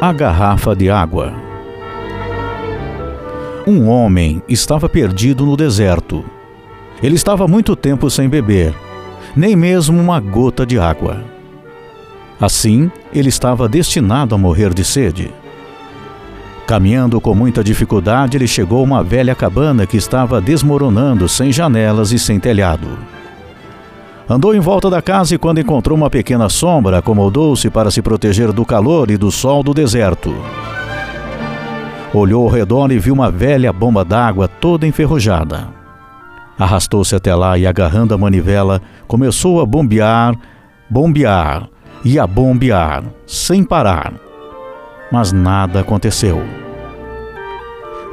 A garrafa de água. Um homem estava perdido no deserto. Ele estava muito tempo sem beber, nem mesmo uma gota de água. Assim, ele estava destinado a morrer de sede. Caminhando com muita dificuldade, ele chegou a uma velha cabana que estava desmoronando sem janelas e sem telhado. Andou em volta da casa e, quando encontrou uma pequena sombra, acomodou-se para se proteger do calor e do sol do deserto. Olhou ao redor e viu uma velha bomba d'água toda enferrujada. Arrastou-se até lá e, agarrando a manivela, começou a bombear, bombear e a bombear, sem parar. Mas nada aconteceu.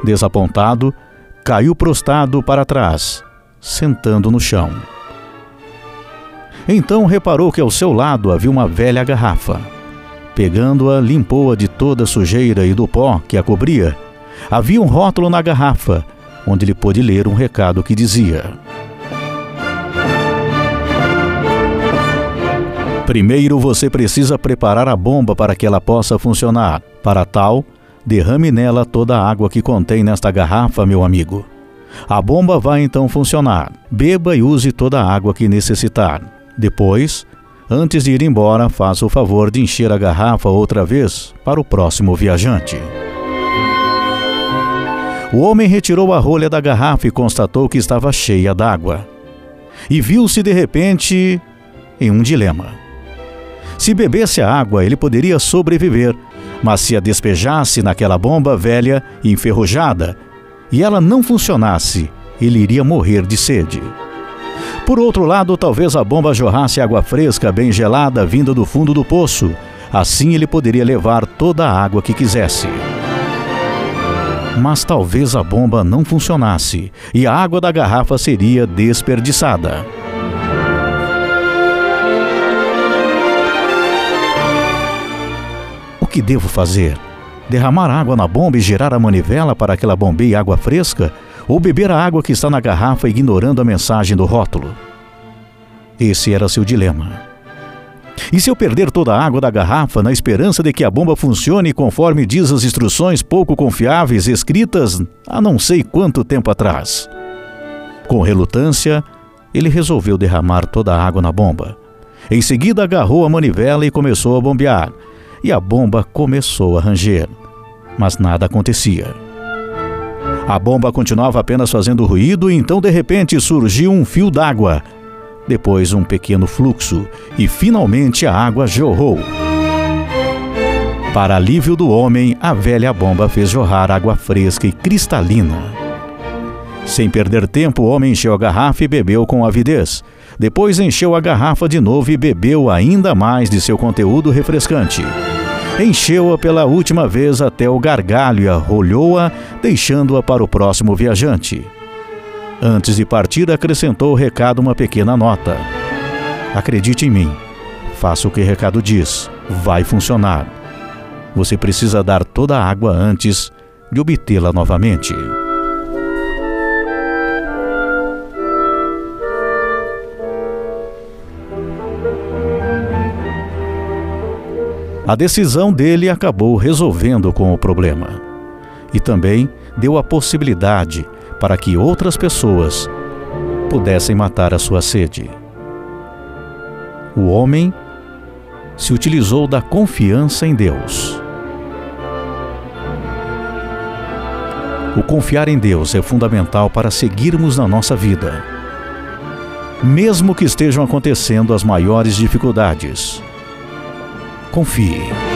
Desapontado, caiu prostrado para trás, sentando no chão. Então reparou que ao seu lado havia uma velha garrafa. Pegando-a, limpou-a de toda a sujeira e do pó que a cobria. Havia um rótulo na garrafa, onde ele pôde ler um recado que dizia: Primeiro você precisa preparar a bomba para que ela possa funcionar. Para tal, derrame nela toda a água que contém nesta garrafa, meu amigo. A bomba vai então funcionar. Beba e use toda a água que necessitar. Depois, antes de ir embora, faça o favor de encher a garrafa outra vez para o próximo viajante. O homem retirou a rolha da garrafa e constatou que estava cheia d'água. E viu-se de repente em um dilema. Se bebesse a água, ele poderia sobreviver, mas se a despejasse naquela bomba velha e enferrujada e ela não funcionasse, ele iria morrer de sede. Por outro lado, talvez a bomba jorrasse água fresca bem gelada vinda do fundo do poço. Assim ele poderia levar toda a água que quisesse. Mas talvez a bomba não funcionasse e a água da garrafa seria desperdiçada. O que devo fazer? Derramar água na bomba e girar a manivela para que ela bombeie água fresca? Ou beber a água que está na garrafa ignorando a mensagem do rótulo. Esse era seu dilema. E se eu perder toda a água da garrafa na esperança de que a bomba funcione conforme diz as instruções pouco confiáveis escritas há não sei quanto tempo atrás? Com relutância, ele resolveu derramar toda a água na bomba. Em seguida, agarrou a manivela e começou a bombear. E a bomba começou a ranger. Mas nada acontecia. A bomba continuava apenas fazendo ruído e então de repente surgiu um fio d'água. Depois um pequeno fluxo e finalmente a água jorrou. Para alívio do homem, a velha bomba fez jorrar água fresca e cristalina. Sem perder tempo, o homem encheu a garrafa e bebeu com avidez. Depois encheu a garrafa de novo e bebeu ainda mais de seu conteúdo refrescante. Encheu-a pela última vez até o gargalho e arrolhou-a, deixando-a para o próximo viajante. Antes de partir, acrescentou o recado uma pequena nota. Acredite em mim. Faça o que o recado diz. Vai funcionar. Você precisa dar toda a água antes de obtê-la novamente. A decisão dele acabou resolvendo com o problema. E também deu a possibilidade para que outras pessoas pudessem matar a sua sede. O homem se utilizou da confiança em Deus. O confiar em Deus é fundamental para seguirmos na nossa vida. Mesmo que estejam acontecendo as maiores dificuldades, confie.